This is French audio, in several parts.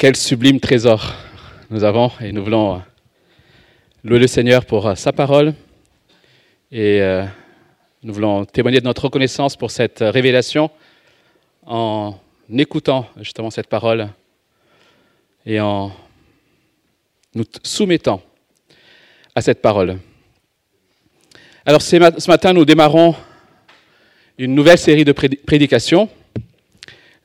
Quel sublime trésor nous avons et nous voulons euh, louer le Seigneur pour euh, sa parole et euh, nous voulons témoigner de notre reconnaissance pour cette révélation en écoutant justement cette parole et en nous soumettant à cette parole. Alors ce matin, nous démarrons une nouvelle série de prédications.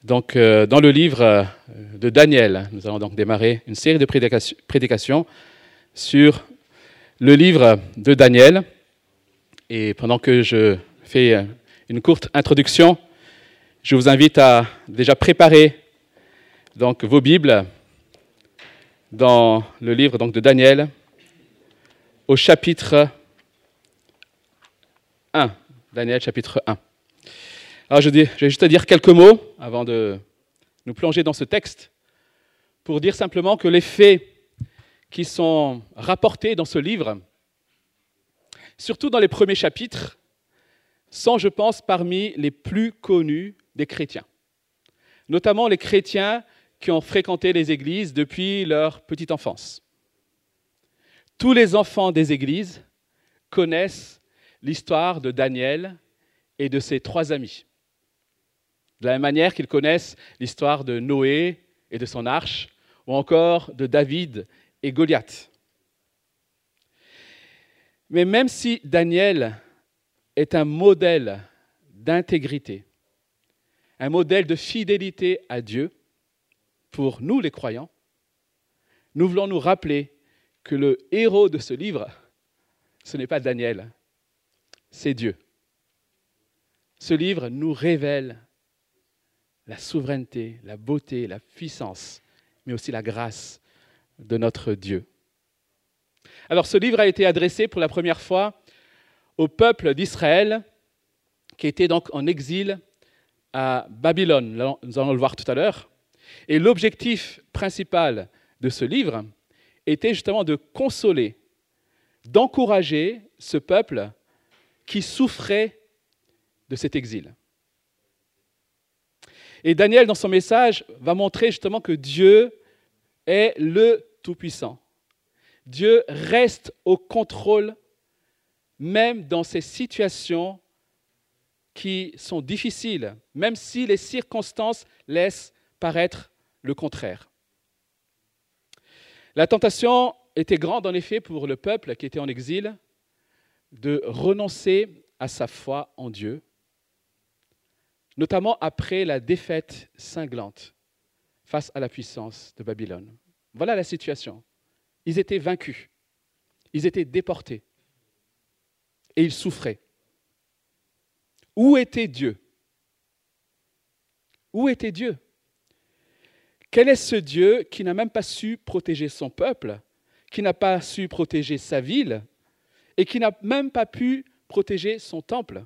Donc, dans le livre de Daniel. Nous allons donc démarrer une série de prédications sur le livre de Daniel. Et pendant que je fais une courte introduction, je vous invite à déjà préparer donc vos Bibles dans le livre donc, de Daniel au chapitre 1. Daniel chapitre 1. Alors je, dis, je vais juste dire quelques mots avant de nous plonger dans ce texte pour dire simplement que les faits qui sont rapportés dans ce livre, surtout dans les premiers chapitres, sont, je pense, parmi les plus connus des chrétiens, notamment les chrétiens qui ont fréquenté les églises depuis leur petite enfance. Tous les enfants des églises connaissent l'histoire de Daniel et de ses trois amis. De la même manière qu'ils connaissent l'histoire de Noé et de son arche, ou encore de David et Goliath. Mais même si Daniel est un modèle d'intégrité, un modèle de fidélité à Dieu, pour nous les croyants, nous voulons nous rappeler que le héros de ce livre, ce n'est pas Daniel, c'est Dieu. Ce livre nous révèle la souveraineté, la beauté, la puissance, mais aussi la grâce de notre Dieu. Alors ce livre a été adressé pour la première fois au peuple d'Israël qui était donc en exil à Babylone. Nous allons le voir tout à l'heure. Et l'objectif principal de ce livre était justement de consoler, d'encourager ce peuple qui souffrait de cet exil. Et Daniel, dans son message, va montrer justement que Dieu est le Tout-Puissant. Dieu reste au contrôle même dans ces situations qui sont difficiles, même si les circonstances laissent paraître le contraire. La tentation était grande en effet pour le peuple qui était en exil de renoncer à sa foi en Dieu notamment après la défaite cinglante face à la puissance de Babylone. Voilà la situation. Ils étaient vaincus, ils étaient déportés et ils souffraient. Où était Dieu? Où était Dieu? Quel est ce Dieu qui n'a même pas su protéger son peuple, qui n'a pas su protéger sa ville et qui n'a même pas pu protéger son temple?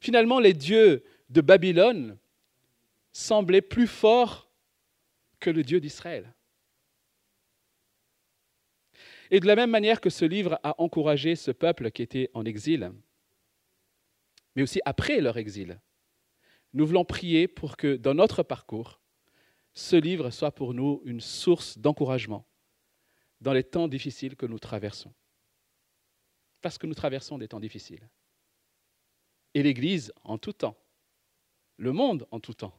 Finalement, les dieux de Babylone semblaient plus forts que le Dieu d'Israël. Et de la même manière que ce livre a encouragé ce peuple qui était en exil, mais aussi après leur exil, nous voulons prier pour que dans notre parcours, ce livre soit pour nous une source d'encouragement dans les temps difficiles que nous traversons. Parce que nous traversons des temps difficiles et l'Église en tout temps, le monde en tout temps,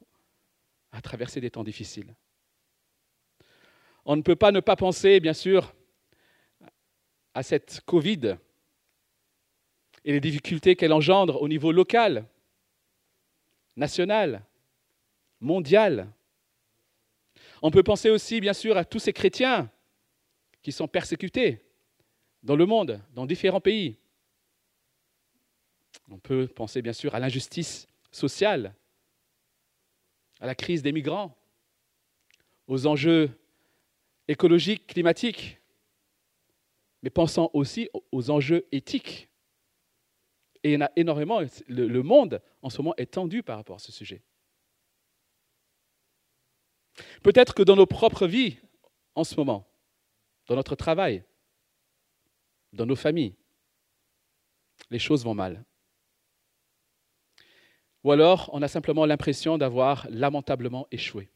a traversé des temps difficiles. On ne peut pas ne pas penser, bien sûr, à cette Covid et les difficultés qu'elle engendre au niveau local, national, mondial. On peut penser aussi, bien sûr, à tous ces chrétiens qui sont persécutés dans le monde, dans différents pays. On peut penser bien sûr à l'injustice sociale, à la crise des migrants, aux enjeux écologiques, climatiques, mais pensant aussi aux enjeux éthiques. Et il y en a énormément, le, le monde en ce moment est tendu par rapport à ce sujet. Peut-être que dans nos propres vies, en ce moment, dans notre travail, dans nos familles, les choses vont mal. Ou alors, on a simplement l'impression d'avoir lamentablement échoué.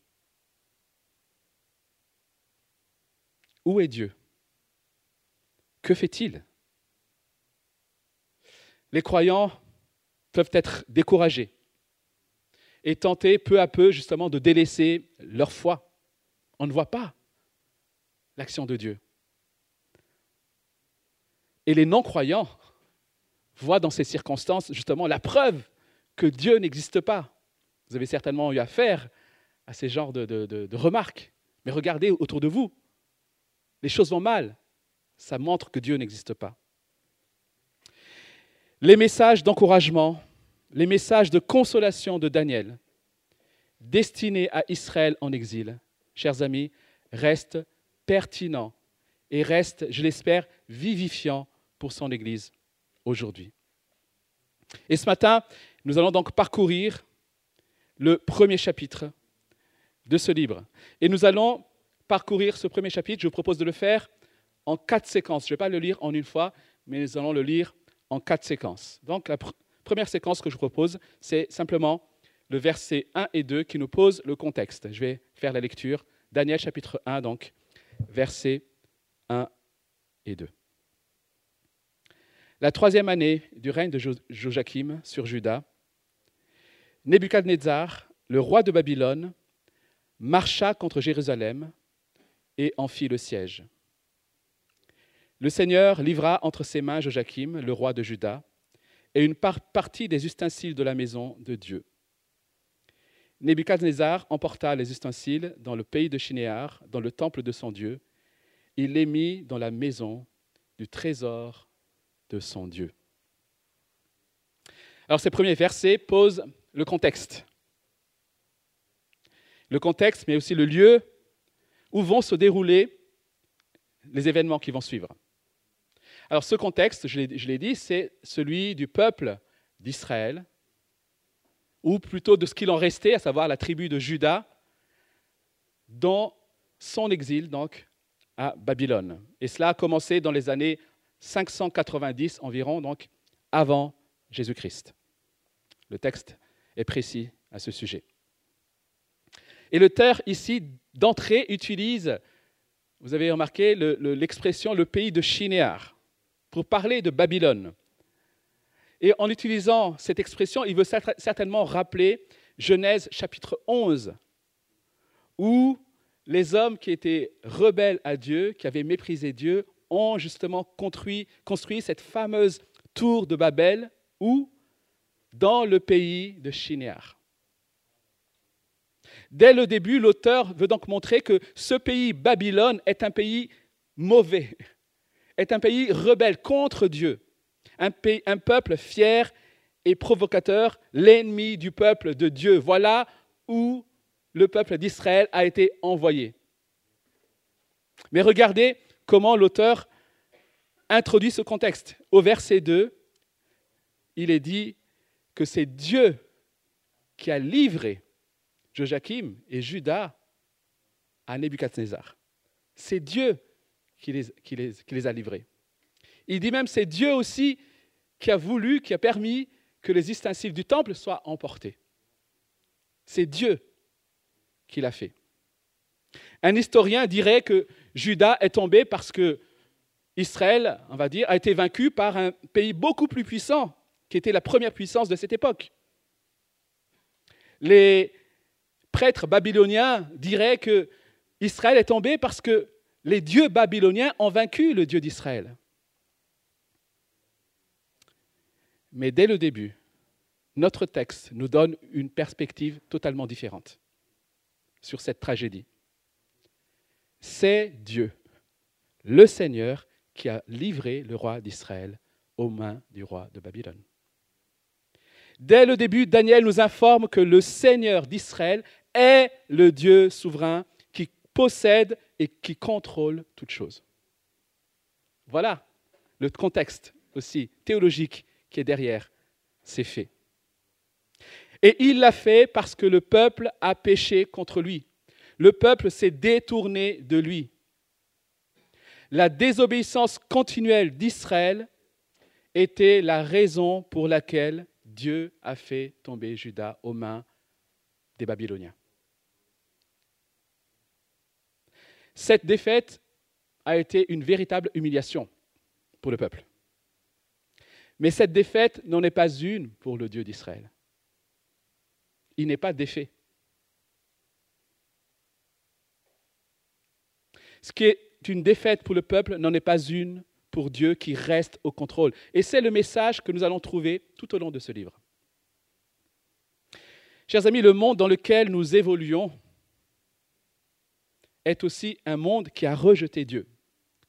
Où est Dieu? Que fait-il? Les croyants peuvent être découragés et tenter peu à peu justement de délaisser leur foi. On ne voit pas l'action de Dieu. Et les non-croyants voient dans ces circonstances justement la preuve que Dieu n'existe pas. Vous avez certainement eu affaire à ces genres de, de, remarques. Mais regardez autour de vous. Les choses vont mal. Ça montre que Dieu n'existe pas. Les messages d'encouragement, les messages de consolation de Daniel, destinés à Israël en exil, chers amis, restent pertinents et restent, je l'espère, vivifiants pour son Église aujourd'hui. Et ce matin, nous allons donc parcourir le premier chapitre de ce livre. Et nous allons parcourir ce premier chapitre. Je vous propose de le faire en quatre séquences. Je ne vais pas le lire en une fois, mais nous allons le lire en quatre séquences. Donc la première séquence que je vous propose, c'est simplement le verset 1 et 2 qui nous pose le contexte. Je vais faire la lecture. Daniel chapitre 1, donc, versets 1 et 2. La troisième année du règne de Joachim sur Juda, Nebuchadnezzar, le roi de Babylone, marcha contre Jérusalem et en fit le siège. Le Seigneur livra entre ses mains Joachim, le roi de Juda, et une partie des ustensiles de la maison de Dieu. Nebuchadnezzar emporta les ustensiles dans le pays de Shinéar, dans le temple de son Dieu. Il les mit dans la maison du trésor de son Dieu. Alors ces premiers versets posent le contexte. Le contexte, mais aussi le lieu où vont se dérouler les événements qui vont suivre. Alors ce contexte, je l'ai dit, c'est celui du peuple d'Israël, ou plutôt de ce qu'il en restait, à savoir la tribu de Juda, dans son exil donc à Babylone. Et cela a commencé dans les années 590 environ, donc avant Jésus-Christ. Le texte est précis à ce sujet. Et le terre ici d'entrée utilise, vous avez remarqué l'expression le, pays de Shinéar pour parler de Babylone. Et en utilisant cette expression, il veut certainement rappeler Genèse chapitre 11, où les hommes qui étaient rebelles à Dieu, qui avaient méprisé Dieu, ont justement construit, construit cette fameuse tour de Babel, où Dans le pays de Shinéar. Dès le début, l'auteur veut donc montrer que ce pays, Babylone, est un pays mauvais, est un pays rebelle contre Dieu un, un peuple fier et provocateur, l'ennemi du peuple de Dieu. Voilà où le peuple d'Israël a été envoyé. Mais regardez comment l'auteur introduit ce contexte. Au verset 2, il est dit que c'est Dieu qui a livré Joachim et Judas à Nebuchadnezzar. C'est Dieu qui les, a livrés. Il dit même c'est Dieu aussi qui a voulu, qui a permis que les ustensiles du temple soient emportés. C'est Dieu qui l'a fait. Un historien dirait que Judas est tombé parce que Israël, on va dire, a été vaincu par un pays beaucoup plus puissant, était la première puissance de cette époque. Les prêtres babyloniens diraient que Israël est tombé parce que les dieux babyloniens ont vaincu le Dieu d'Israël. Mais dès le début, notre texte nous donne une perspective totalement différente sur cette tragédie. C'est Dieu, le Seigneur, qui a livré le roi d'Israël aux mains du roi de Babylone. Dès le début, Daniel nous informe que le Seigneur d'Israël est le Dieu souverain qui possède et qui contrôle toutes choses. Voilà le contexte aussi théologique qui est derrière ces faits. Et il l'a fait parce que le peuple a péché contre lui. Le peuple s'est détourné de lui. La désobéissance continuelle d'Israël était la raison pour laquelle Dieu a fait tomber Judas aux mains des Babyloniens. Cette défaite a été une véritable humiliation pour le peuple. Mais cette défaite n'en est pas une pour le Dieu d'Israël. Il n'est pas défait. Ce qui est une défaite pour le peuple n'en est pas une pour Dieu qui reste au contrôle. Et c'est le message que nous allons trouver tout au long de ce livre. Chers amis, le monde dans lequel nous évoluons est aussi un monde qui a rejeté Dieu,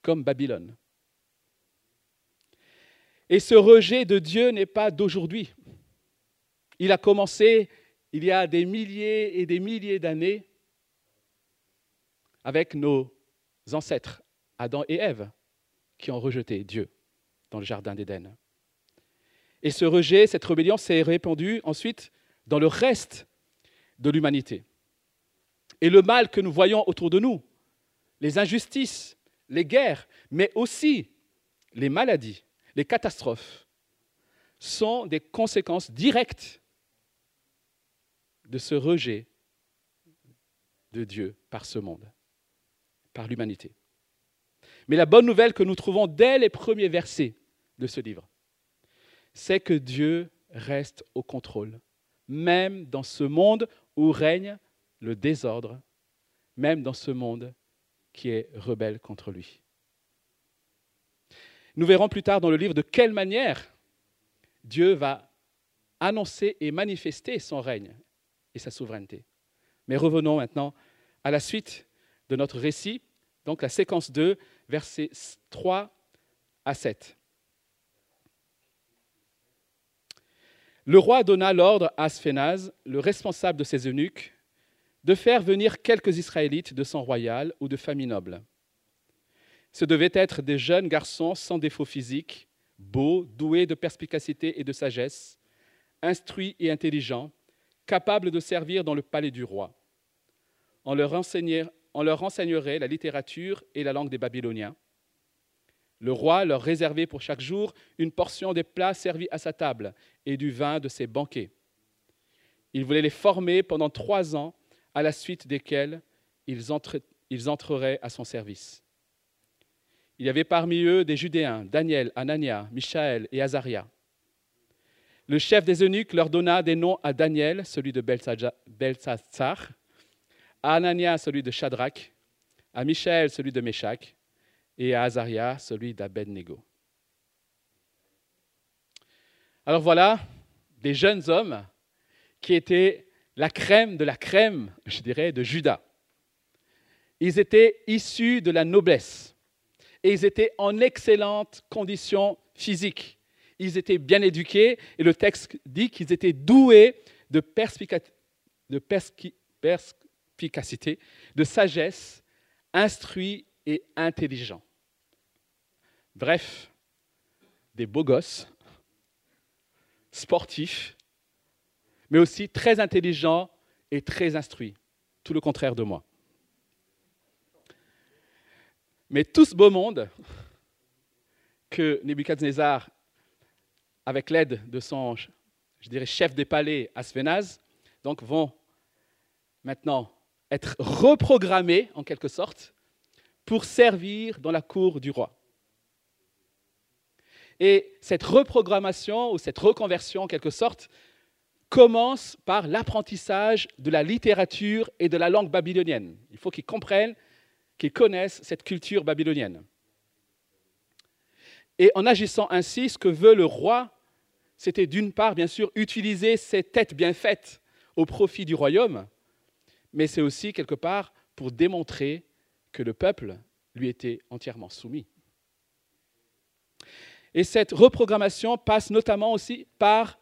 comme Babylone. Et ce rejet de Dieu n'est pas d'aujourd'hui. Il a commencé il y a des milliers et des milliers d'années avec nos ancêtres, Adam et Ève, qui ont rejeté Dieu dans le Jardin d'Éden. Et ce rejet, cette rébellion s'est répandue ensuite dans le reste de l'humanité. Et le mal que nous voyons autour de nous, les injustices, les guerres, mais aussi les maladies, les catastrophes, sont des conséquences directes de ce rejet de Dieu par ce monde, par l'humanité. Mais la bonne nouvelle que nous trouvons dès les premiers versets de ce livre, c'est que Dieu reste au contrôle même dans ce monde où règne le désordre, même dans ce monde qui est rebelle contre lui. Nous verrons plus tard dans le livre de quelle manière Dieu va annoncer et manifester son règne et sa souveraineté. Mais revenons maintenant à la suite de notre récit, donc la séquence 2, versets 3 à 7. Le roi donna l'ordre à Sphénaz, le responsable de ses eunuques, de faire venir quelques Israélites de sang royal ou de famille noble. Ce devaient être des jeunes garçons sans défaut physique, beaux, doués de perspicacité et de sagesse, instruits et intelligents, capables de servir dans le palais du roi. On leur, on leur enseignerait la littérature et la langue des Babyloniens le roi leur réservait pour chaque jour une portion des plats servis à sa table et du vin de ses banquets. Il voulait les former pendant trois ans, à la suite desquels ils, entreraient à son service. Il y avait parmi eux des Judéens, Daniel, Anania, Michaël et Azaria. Le chef des eunuques leur donna des noms à Daniel, celui de Belsatsar, à Anania, celui de Shadrach, à Michaël, celui de Meshach, et à Azaria, celui d'Abednego. Alors voilà, des jeunes hommes qui étaient la crème de la crème, je dirais, de Judas. Ils étaient issus de la noblesse et ils étaient en excellente condition physique. Ils étaient bien éduqués et le texte dit qu'ils étaient doués de, de de sagesse, instruits et intelligents. Bref, des beaux gosses, sportifs, mais aussi très intelligents et très instruits. Tout le contraire de moi. Mais tout ce beau monde que Nebuchadnezzar, avec l'aide de son, chef des palais, Aspenaz, donc vont maintenant être reprogrammés en quelque sorte pour servir dans la cour du roi. Et cette reprogrammation ou cette reconversion, en quelque sorte, commence par l'apprentissage de la littérature et de la langue babylonienne. Il faut qu'ils comprennent, qu'ils connaissent cette culture babylonienne. Et en agissant ainsi, ce que veut le roi, c'était d'une part, bien sûr, utiliser ses têtes bien faites au profit du royaume, mais c'est aussi quelque part pour démontrer que le peuple lui était entièrement soumis. Et cette reprogrammation passe notamment aussi par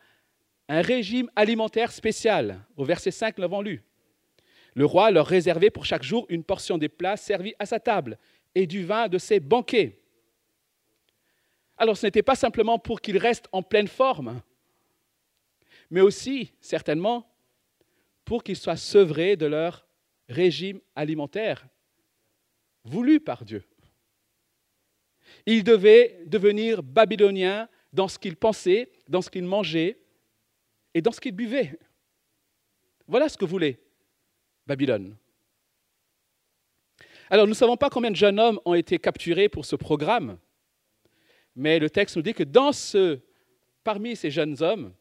un régime alimentaire spécial. Au verset 5, nous l'avons lu. Le roi leur réservait pour chaque jour une portion des plats servis à sa table et du vin de ses banquets. Alors ce n'était pas simplement pour qu'ils restent en pleine forme, mais aussi, certainement, pour qu'ils soient sevrés de leur régime alimentaire voulu par Dieu. Il devait devenir babylonien dans ce qu'il pensait, dans ce qu'il mangeait et dans ce qu'il buvait. Voilà ce que voulait Babylone. Alors, nous ne savons pas combien de jeunes hommes ont été capturés pour ce programme, mais le texte nous dit que dans ce, parmi ces jeunes hommes,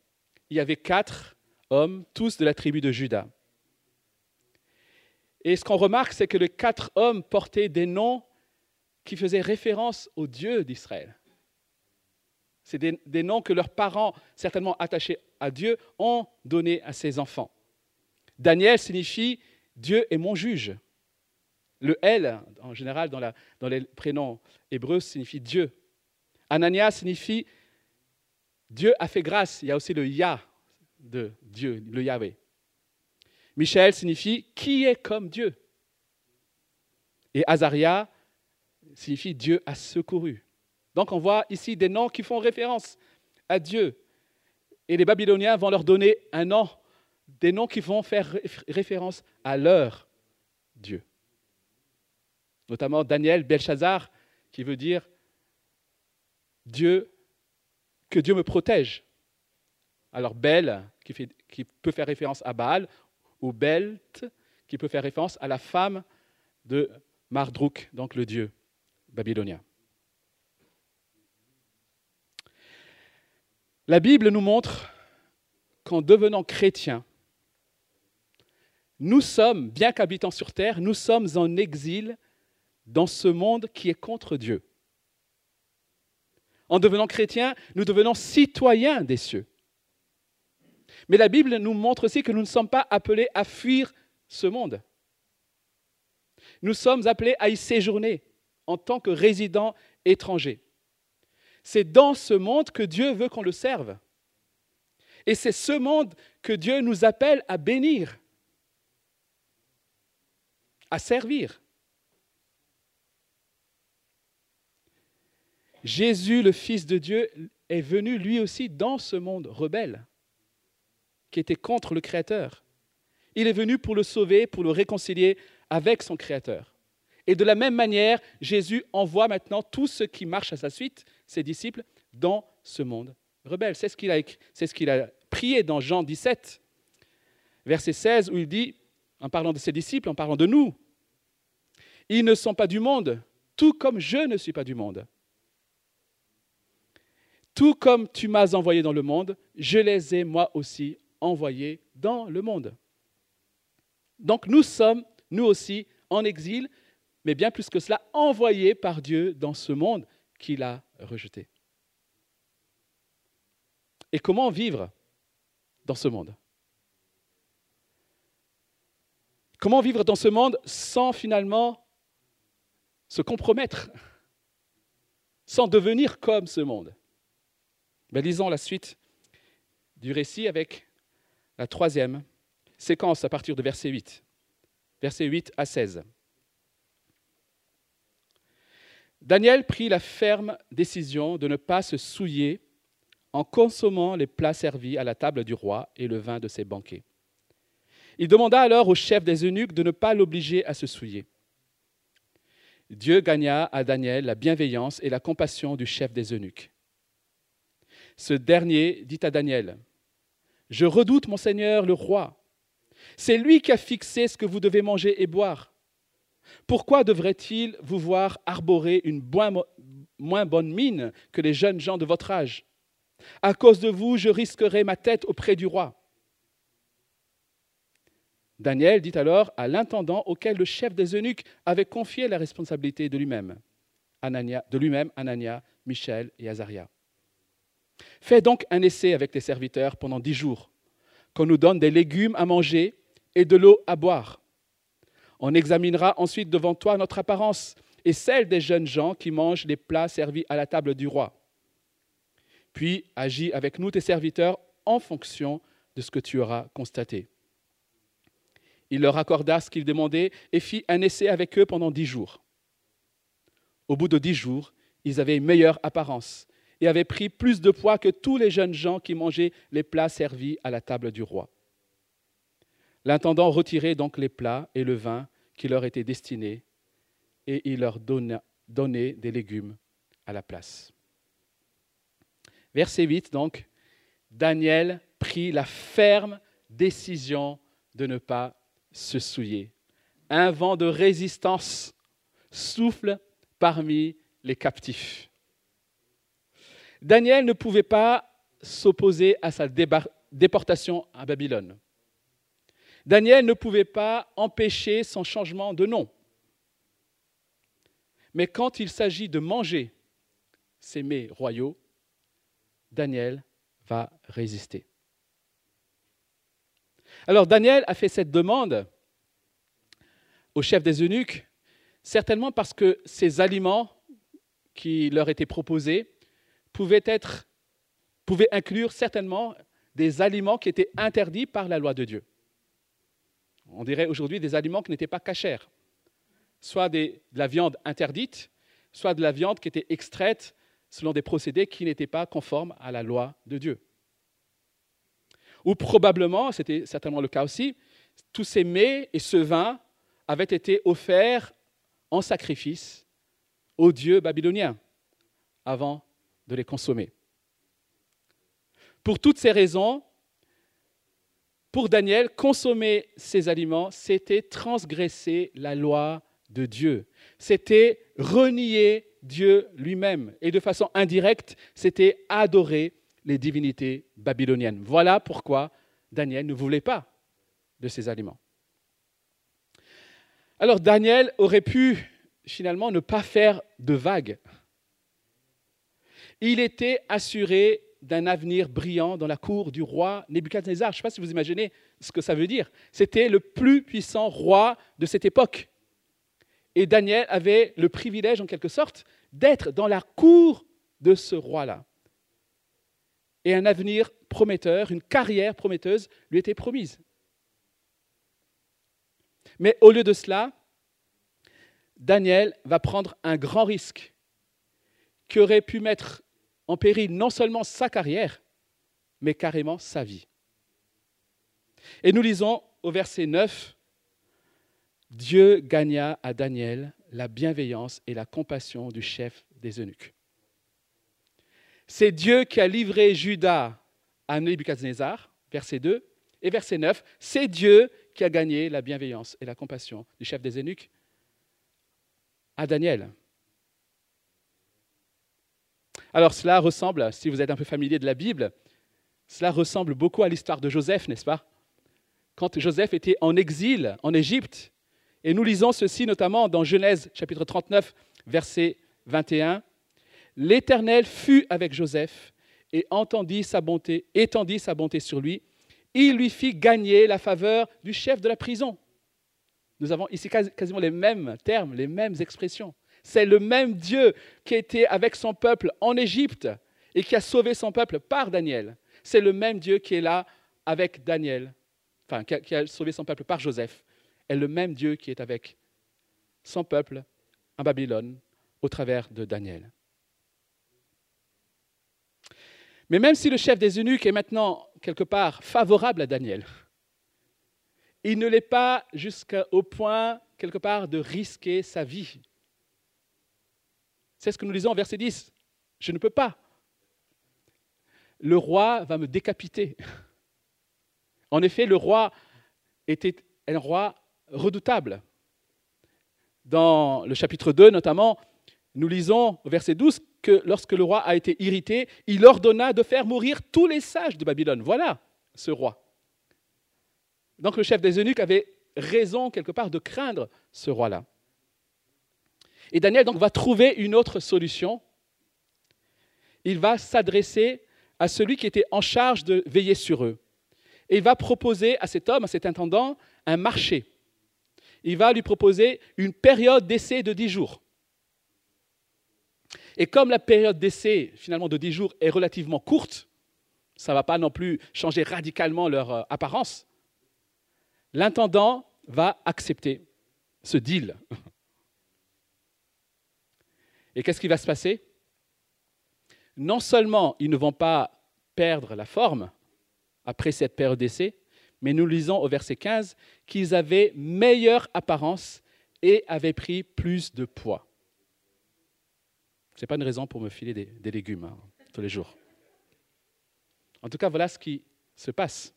il y avait quatre hommes, tous de la tribu de Juda. Et ce qu'on remarque, c'est que les quatre hommes portaient des noms qui faisaient référence au Dieu d'Israël. C'est des, noms que leurs parents, certainement attachés à Dieu, ont donnés à ses enfants. Daniel signifie Dieu est mon juge. Le L, en général, dans, dans les prénoms hébreux, signifie Dieu. Anania signifie Dieu a fait grâce. Il y a aussi le Yah de Dieu, le Yahweh. Michel signifie qui est comme Dieu. Et Azaria signifie Dieu a secouru. Donc on voit ici des noms qui font référence à Dieu. Et les Babyloniens vont leur donner un nom, des noms qui vont faire référence à leur Dieu. Notamment Daniel, Belshazzar, qui veut dire Dieu, que Dieu me protège. Alors Bel, qui, peut faire référence à Baal, ou Belt, qui peut faire référence à la femme de Mardruk, donc le dieu babylonien. La Bible nous montre qu'en devenant chrétiens, nous sommes, bien qu'habitant sur terre, nous sommes en exil dans ce monde qui est contre Dieu. En devenant chrétiens, nous devenons citoyens des cieux. Mais la Bible nous montre aussi que nous ne sommes pas appelés à fuir ce monde. Nous sommes appelés à y séjourner en tant que résidents étrangers. C'est dans ce monde que Dieu veut qu'on le serve. Et c'est ce monde que Dieu nous appelle à bénir, à servir. Jésus, le Fils de Dieu, est venu lui aussi dans ce monde rebelle qui était contre le Créateur. Il est venu pour le sauver, pour le réconcilier avec son Créateur. Et de la même manière, Jésus envoie maintenant tous ceux qui marchent à sa suite, ses disciples, dans ce monde rebelle. C'est ce qu'il a, a prié dans Jean 17, verset 16, où il dit, en parlant de ses disciples, en parlant de nous, ils ne sont pas du monde, tout comme je ne suis pas du monde. Tout comme tu m'as envoyé dans le monde, je les ai moi aussi envoyés dans le monde. Donc nous sommes, nous aussi, en exil, mais bien plus que cela, envoyés par Dieu dans ce monde qu'il a rejeté. Et comment vivre dans ce monde? Comment vivre dans ce monde sans finalement se compromettre, sans devenir comme ce monde? Ben, Lisons la suite du récit avec la troisième séquence à partir de verset 8. Verset 8 à 16. Daniel prit la ferme décision de ne pas se souiller en consommant les plats servis à la table du roi et le vin de ses banquets. Il demanda alors au chef des eunuques de ne pas l'obliger à se souiller. Dieu gagna à Daniel la bienveillance et la compassion du chef des eunuques. Ce dernier dit à Daniel, je redoute mon Seigneur le roi. C'est lui qui a fixé ce que vous devez manger et boire. Pourquoi devrait-il vous voir arborer une moins bonne mine que les jeunes gens de votre âge? À cause de vous, je risquerai ma tête auprès du roi. Daniel dit alors à l'intendant auquel le chef des eunuques avait confié la responsabilité de lui-même, de lui-même Anania, Michel et Azaria. Fais donc un essai avec tes serviteurs pendant dix jours, qu'on nous donne des légumes à manger et de l'eau à boire. On examinera ensuite devant toi notre apparence et celle des jeunes gens qui mangent les plats servis à la table du roi. Puis agis avec nous, tes serviteurs, en fonction de ce que tu auras constaté. Il leur accorda ce qu'ils demandaient et fit un essai avec eux pendant dix jours. Au bout de dix jours, ils avaient une meilleure apparence et avait pris plus de poids que tous les jeunes gens qui mangeaient les plats servis à la table du roi. L'intendant retirait donc les plats et le vin qui leur étaient destinés, et il leur donnait des légumes à la place. Verset 8, donc, Daniel prit la ferme décision de ne pas se souiller. Un vent de résistance souffle parmi les captifs. Daniel ne pouvait pas s'opposer à sa déportation à Babylone. Daniel ne pouvait pas empêcher son changement de nom. Mais quand il s'agit de manger ses mets royaux, Daniel va résister. Alors Daniel a fait cette demande au chef des eunuques, certainement parce que ces aliments qui leur étaient proposés pouvaient, être, pouvaient inclure certainement des aliments qui étaient interdits par la loi de Dieu. On dirait aujourd'hui des aliments qui n'étaient pas cachers, soit de la viande interdite, soit de la viande qui était extraite selon des procédés qui n'étaient pas conformes à la loi de Dieu. Ou probablement, c'était certainement le cas aussi, tous ces mets et ce vin avaient été offerts en sacrifice aux dieux babyloniens avant de les consommer. Pour toutes ces raisons, pour Daniel, consommer ces aliments, c'était transgresser la loi de Dieu. C'était renier Dieu lui-même. Et de façon indirecte, c'était adorer les divinités babyloniennes. Voilà pourquoi Daniel ne voulait pas de ces aliments. Alors Daniel aurait pu finalement ne pas faire de vagues. Il était assuré d'un avenir brillant dans la cour du roi Nebuchadnezzar. Je ne sais pas si vous imaginez ce que ça veut dire. C'était le plus puissant roi de cette époque. Et Daniel avait le privilège, en quelque sorte, d'être dans la cour de ce roi-là et un avenir prometteur, une carrière prometteuse lui était promise. Mais au lieu de cela, Daniel va prendre un grand risque qui aurait pu mettre en péril non seulement sa carrière, mais carrément sa vie. Et nous lisons au verset 9, Dieu gagna à Daniel la bienveillance et la compassion du chef des eunuques. C'est Dieu qui a livré Judas à Nebuchadnezzar, verset 2, et verset 9, c'est Dieu qui a gagné la bienveillance et la compassion du chef des eunuques à Daniel. Alors cela ressemble, si vous êtes un peu familier de la Bible, cela ressemble beaucoup à l'histoire de Joseph, n'est-ce pas? Quand Joseph était en exil en Égypte, et nous lisons ceci notamment dans Genèse chapitre 39, verset 21, L'Éternel fut avec Joseph et entendit sa bonté, étendit sa bonté sur lui. Il lui fit gagner la faveur du chef de la prison. Nous avons ici quasiment les mêmes termes, les mêmes expressions. C'est le même Dieu qui était avec son peuple en Égypte et qui a sauvé son peuple par Daniel. C'est le même Dieu qui est là avec Daniel, enfin qui a sauvé son peuple par Joseph. Et le même Dieu qui est avec son peuple en Babylone au travers de Daniel. Mais même si le chef des eunuques est maintenant quelque part favorable à Daniel, il ne l'est pas jusqu'au point quelque part de risquer sa vie. C'est ce que nous lisons au verset 10. Je ne peux pas. Le roi va me décapiter. En effet, le roi était un roi redoutable. Dans le chapitre 2 notamment, nous lisons au verset 12 que lorsque le roi a été irrité, il ordonna de faire mourir tous les sages de Babylone. Voilà ce roi. Donc le chef des eunuques avait raison quelque part de craindre ce roi-là. Et Daniel donc va trouver une autre solution. Il va s'adresser à celui qui était en charge de veiller sur eux. Et il va proposer à cet homme, à cet intendant, un marché. Il va lui proposer une période d'essai de dix jours. Et comme la période d'essai, finalement, de 10 jours est relativement courte, ça ne va pas non plus changer radicalement leur euh, apparence, l'intendant va accepter ce deal. Et qu'est-ce qui va se passer? Non seulement ils ne vont pas perdre la forme après cette période d'essai, mais nous lisons au verset 15 qu'ils avaient meilleure apparence et avaient pris plus de poids. Ce n'est pas une raison pour me filer des, légumes hein, tous les jours. En tout cas, voilà ce qui se passe.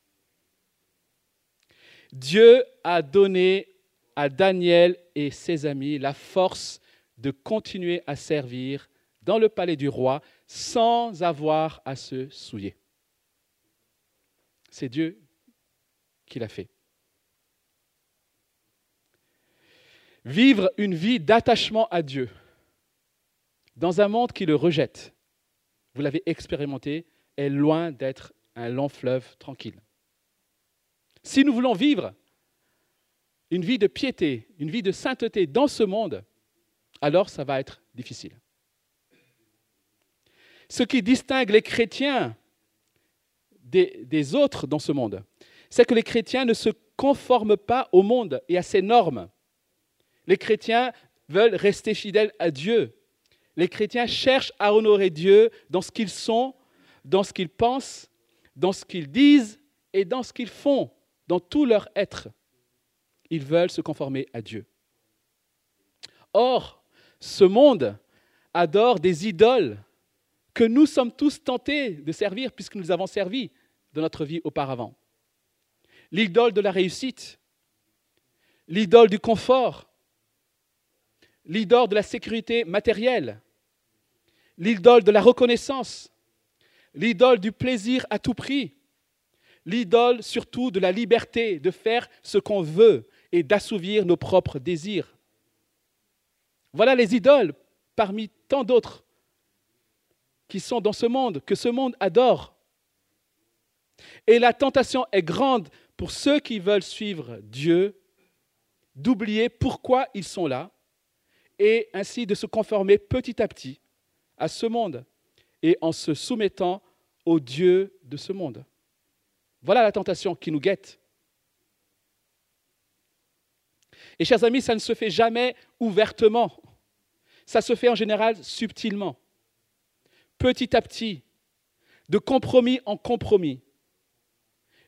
Dieu a donné à Daniel et ses amis la force de continuer à servir dans le palais du roi sans avoir à se souiller. C'est Dieu qui l'a fait. Vivre une vie d'attachement à Dieu dans un monde qui le rejette, vous l'avez expérimenté, est loin d'être un long fleuve tranquille. Si nous voulons vivre une vie de piété, une vie de sainteté dans ce monde, alors ça va être difficile. Ce qui distingue les chrétiens des, autres dans ce monde, c'est que les chrétiens ne se conforment pas au monde et à ses normes. Les chrétiens veulent rester fidèles à Dieu. Les chrétiens cherchent à honorer Dieu dans ce qu'ils sont, dans ce qu'ils pensent, dans ce qu'ils disent et dans ce qu'ils font, dans tout leur être. Ils veulent se conformer à Dieu. Or, ce monde adore des idoles que nous sommes tous tentés de servir puisque nous avons servi dans notre vie auparavant. L'idole de la réussite, l'idole du confort, l'idole de la sécurité matérielle, l'idole de la reconnaissance, l'idole du plaisir à tout prix, l'idole surtout de la liberté de faire ce qu'on veut et d'assouvir nos propres désirs. Voilà les idoles parmi tant d'autres qui sont dans ce monde, que ce monde adore. Et la tentation est grande pour ceux qui veulent suivre Dieu d'oublier pourquoi ils sont là et ainsi de se conformer petit à petit à ce monde et en se soumettant au Dieu de ce monde. Voilà la tentation qui nous guette. Et chers amis, ça ne se fait jamais ouvertement. Ça se fait en général subtilement, petit à petit, de compromis en compromis,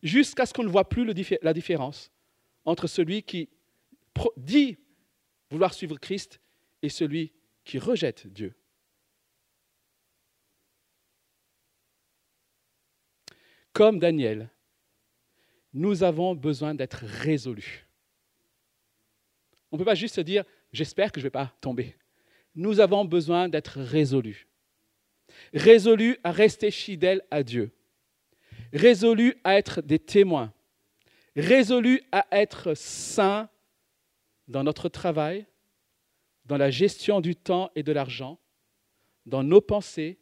jusqu'à ce qu'on ne voit plus la différence entre celui qui dit vouloir suivre Christ et celui qui rejette Dieu. Comme Daniel, nous avons besoin d'être résolus. On ne peut pas juste se dire, j'espère que je ne vais pas tomber. Nous avons besoin d'être résolus. Résolus à rester fidèles à Dieu. Résolus à être des témoins. Résolus à être saints dans notre travail, dans la gestion du temps et de l'argent, dans nos pensées,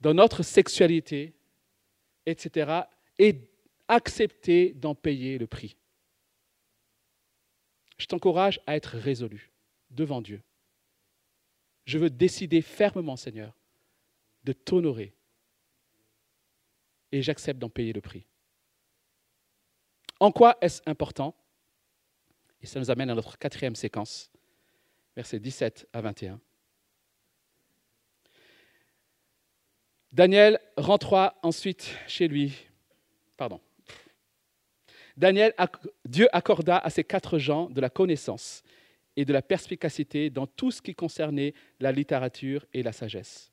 dans notre sexualité, etc. Et accepter d'en payer le prix. Je t'encourage à être résolu devant Dieu. Je veux décider fermement, Seigneur, de t'honorer. Et j'accepte d'en payer le prix. En quoi est-ce important? Et ça nous amène à notre quatrième séquence versets 17 à 21. Daniel rentra ensuite chez lui. Pardon. Daniel, Dieu accorda à ces quatre gens de la connaissance et de la perspicacité dans tout ce qui concernait la littérature et la sagesse.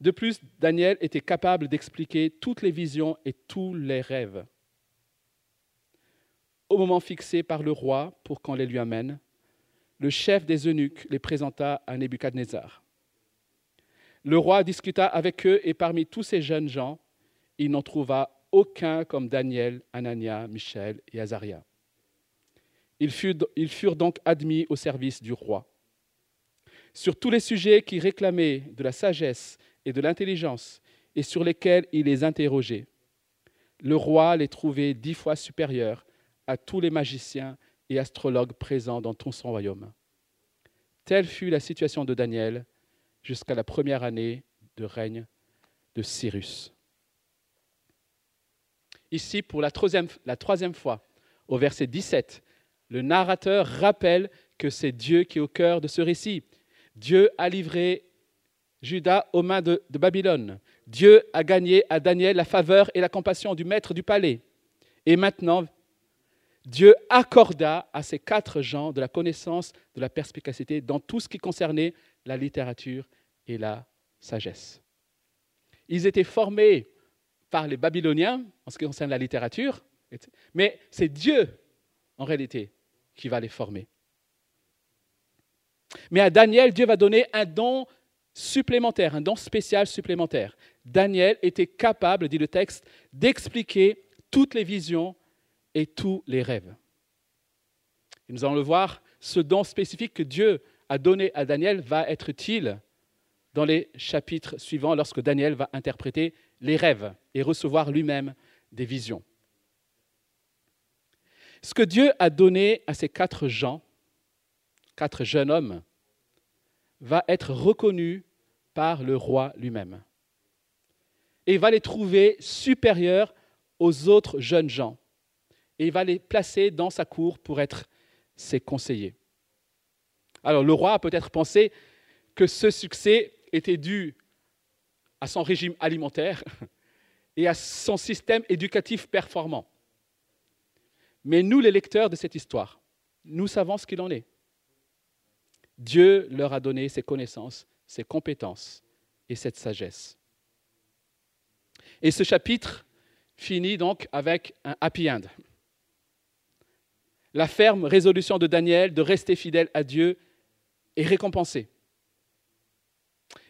De plus, Daniel était capable d'expliquer toutes les visions et tous les rêves. Au moment fixé par le roi pour qu'on les lui amène, le chef des eunuques les présenta à Nebuchadnezzar. Le roi discuta avec eux et parmi tous ces jeunes gens, il n'en trouva aucun comme Daniel, Anania, Michel et Azaria. Ils furent, donc admis au service du roi. Sur tous les sujets qui réclamaient de la sagesse et de l'intelligence et sur lesquels il les interrogeait, le roi les trouvait dix fois supérieurs à tous les magiciens et astrologues présents dans tout son royaume. Telle fut la situation de Daniel jusqu'à la première année de règne de Cyrus. Ici, pour la troisième, fois, au verset 17, le narrateur rappelle que c'est Dieu qui est au cœur de ce récit. Dieu a livré Judas aux mains de, Babylone. Dieu a gagné à Daniel la faveur et la compassion du maître du palais. Et maintenant, Dieu accorda à ces quatre gens de la connaissance, de la perspicacité dans tout ce qui concernait la littérature et la sagesse. Ils étaient formés par les Babyloniens en ce qui concerne la littérature, mais c'est Dieu, en réalité, qui va les former. Mais à Daniel, Dieu va donner un don supplémentaire, un don spécial supplémentaire. Daniel était capable, dit le texte, d'expliquer toutes les visions et tous les rêves. Et nous allons le voir, ce don spécifique que Dieu a donné à Daniel va être utile dans les chapitres suivants lorsque Daniel va interpréter les rêves et recevoir lui-même des visions. Ce que Dieu a donné à ces quatre gens, quatre jeunes hommes, va être reconnu par le roi lui-même. Et il va les trouver supérieurs aux autres jeunes gens. Et il va les placer dans sa cour pour être ses conseillers. Alors le roi a peut-être pensé que ce succès était dû à son régime alimentaire et à son système éducatif performant. Mais nous, les lecteurs de cette histoire, nous savons ce qu'il en est. Dieu leur a donné ses connaissances, ses compétences et cette sagesse. Et ce chapitre finit donc avec un happy end. La ferme résolution de Daniel de rester fidèle à Dieu est récompensée.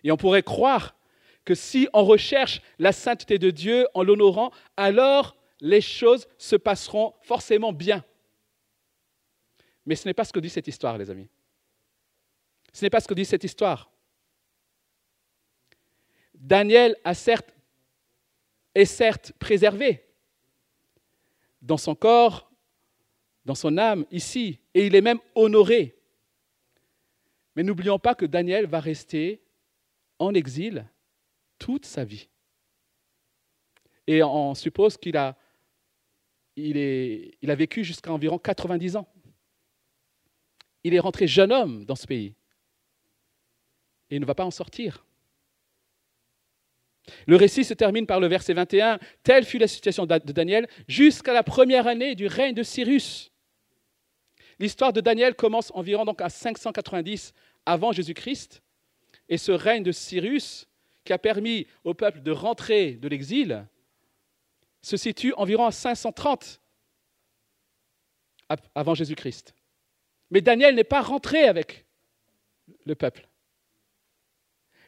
Et on pourrait croire que si on recherche la sainteté de Dieu en l'honorant, alors les choses se passeront forcément bien. Mais ce n'est pas ce que dit cette histoire, les amis. Ce n'est pas ce que dit cette histoire. Daniel a certes, est certes préservé dans son corps, dans son âme, ici, et il est même honoré. Mais n'oublions pas que Daniel va rester en exil toute sa vie. Et on suppose qu'il a, il a vécu jusqu'à environ 90 ans. Il est rentré jeune homme dans ce pays. Et il ne va pas en sortir. Le récit se termine par le verset 21. Telle fut la situation de Daniel jusqu'à la première année du règne de Cyrus. L'histoire de Daniel commence environ donc à 590 avant Jésus-Christ. Et ce règne de Cyrus qui a permis au peuple de rentrer de l'exil se situe environ à 530 avant Jésus-Christ. Mais Daniel n'est pas rentré avec le peuple.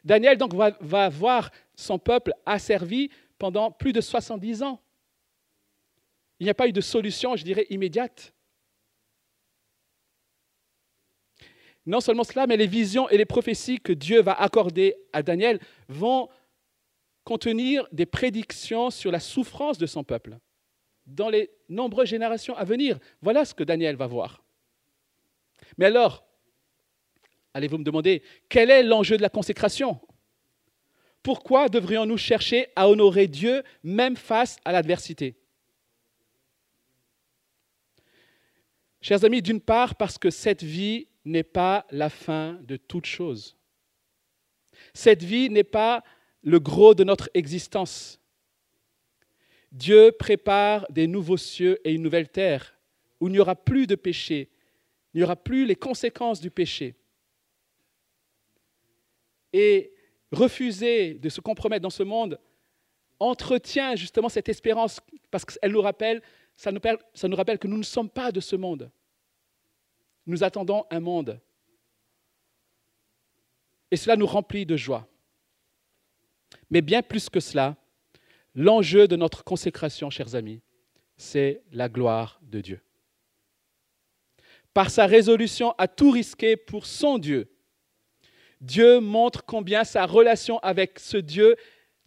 Daniel donc va, va, voir son peuple asservi pendant plus de 70 ans. Il n'y a pas eu de solution, je dirais, immédiate. Non seulement cela, mais les visions et les prophéties que Dieu va accorder à Daniel vont contenir des prédictions sur la souffrance de son peuple dans les nombreuses générations à venir. Voilà ce que Daniel va voir. Mais alors, allez-vous me demander, quel est l'enjeu de la consécration? Pourquoi devrions-nous chercher à honorer Dieu même face à l'adversité? Chers amis, d'une part parce que cette vie n'est pas la fin de toute chose. Cette vie n'est pas le gros de notre existence. Dieu prépare des nouveaux cieux et une nouvelle terre où il n'y aura plus de péché, il n'y aura plus les conséquences du péché. Et refuser de se compromettre dans ce monde entretient justement cette espérance parce qu'elle nous rappelle, ça nous, ça nous rappelle que nous ne sommes pas de ce monde. Nous attendons un monde. Et cela nous remplit de joie. Mais bien plus que cela, l'enjeu de notre consécration, chers amis, c'est la gloire de Dieu. Par sa résolution à tout risquer pour son Dieu, Dieu montre combien sa relation avec ce Dieu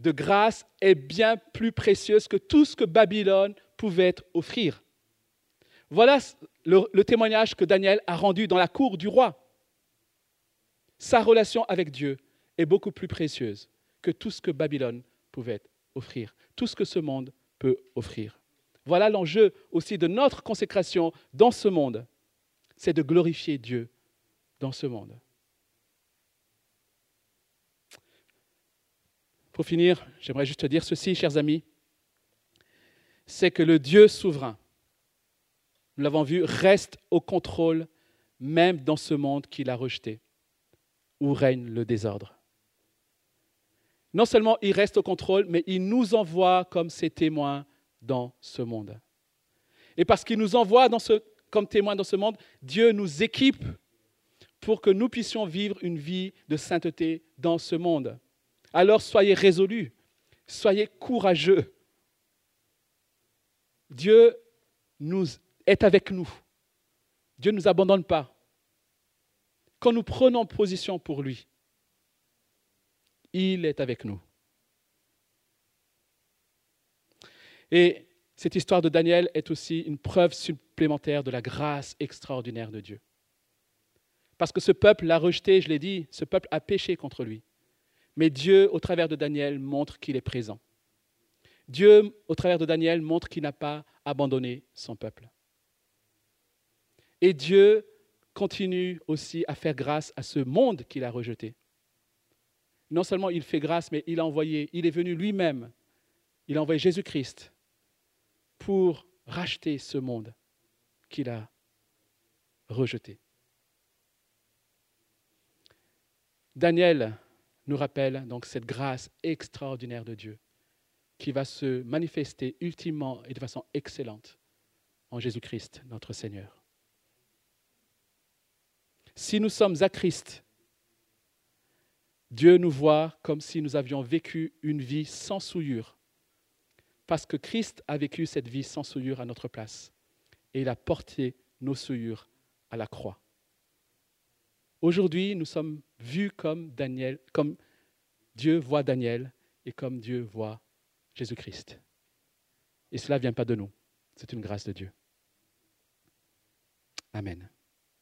de grâce est bien plus précieuse que tout ce que Babylone pouvait offrir. Voilà le, témoignage que Daniel a rendu dans la cour du roi. Sa relation avec Dieu est beaucoup plus précieuse que tout ce que Babylone pouvait offrir, tout ce que ce monde peut offrir. Voilà l'enjeu aussi de notre consécration dans ce monde, c'est de glorifier Dieu dans ce monde. Pour finir, j'aimerais juste dire ceci, chers amis, c'est que le Dieu souverain, nous l'avons vu, reste au contrôle même dans ce monde qu'il a rejeté, où règne le désordre. Non seulement il reste au contrôle, mais il nous envoie comme ses témoins dans ce monde. Et parce qu'il nous envoie comme témoins dans ce monde, Dieu nous équipe pour que nous puissions vivre une vie de sainteté dans ce monde. Alors soyez résolus, soyez courageux. Dieu est avec nous. Dieu ne nous abandonne pas. Quand nous prenons position pour lui, il est avec nous. Et cette histoire de Daniel est aussi une preuve supplémentaire de la grâce extraordinaire de Dieu. Parce que ce peuple l'a rejeté, je l'ai dit, ce peuple a péché contre lui. Mais Dieu, au travers de Daniel, montre qu'il est présent. Dieu, au travers de Daniel, montre qu'il n'a pas abandonné son peuple. Et Dieu continue aussi à faire grâce à ce monde qu'il a rejeté. Non seulement il fait grâce, mais il a envoyé, il est venu lui-même, il a envoyé Jésus-Christ pour racheter ce monde qu'il a rejeté. Daniel nous rappelle donc cette grâce extraordinaire de Dieu qui va se manifester ultimement et de façon excellente en Jésus-Christ, notre Seigneur. Si nous sommes à Christ, Dieu nous voit comme si nous avions vécu une vie sans souillure, parce que Christ a vécu cette vie sans souillure à notre place, et il a porté nos souillures à la croix. Aujourd'hui, nous sommes vus comme Daniel, comme Dieu voit Daniel et comme Dieu voit Jésus-Christ. Et cela ne vient pas de nous, c'est une grâce de Dieu. Amen.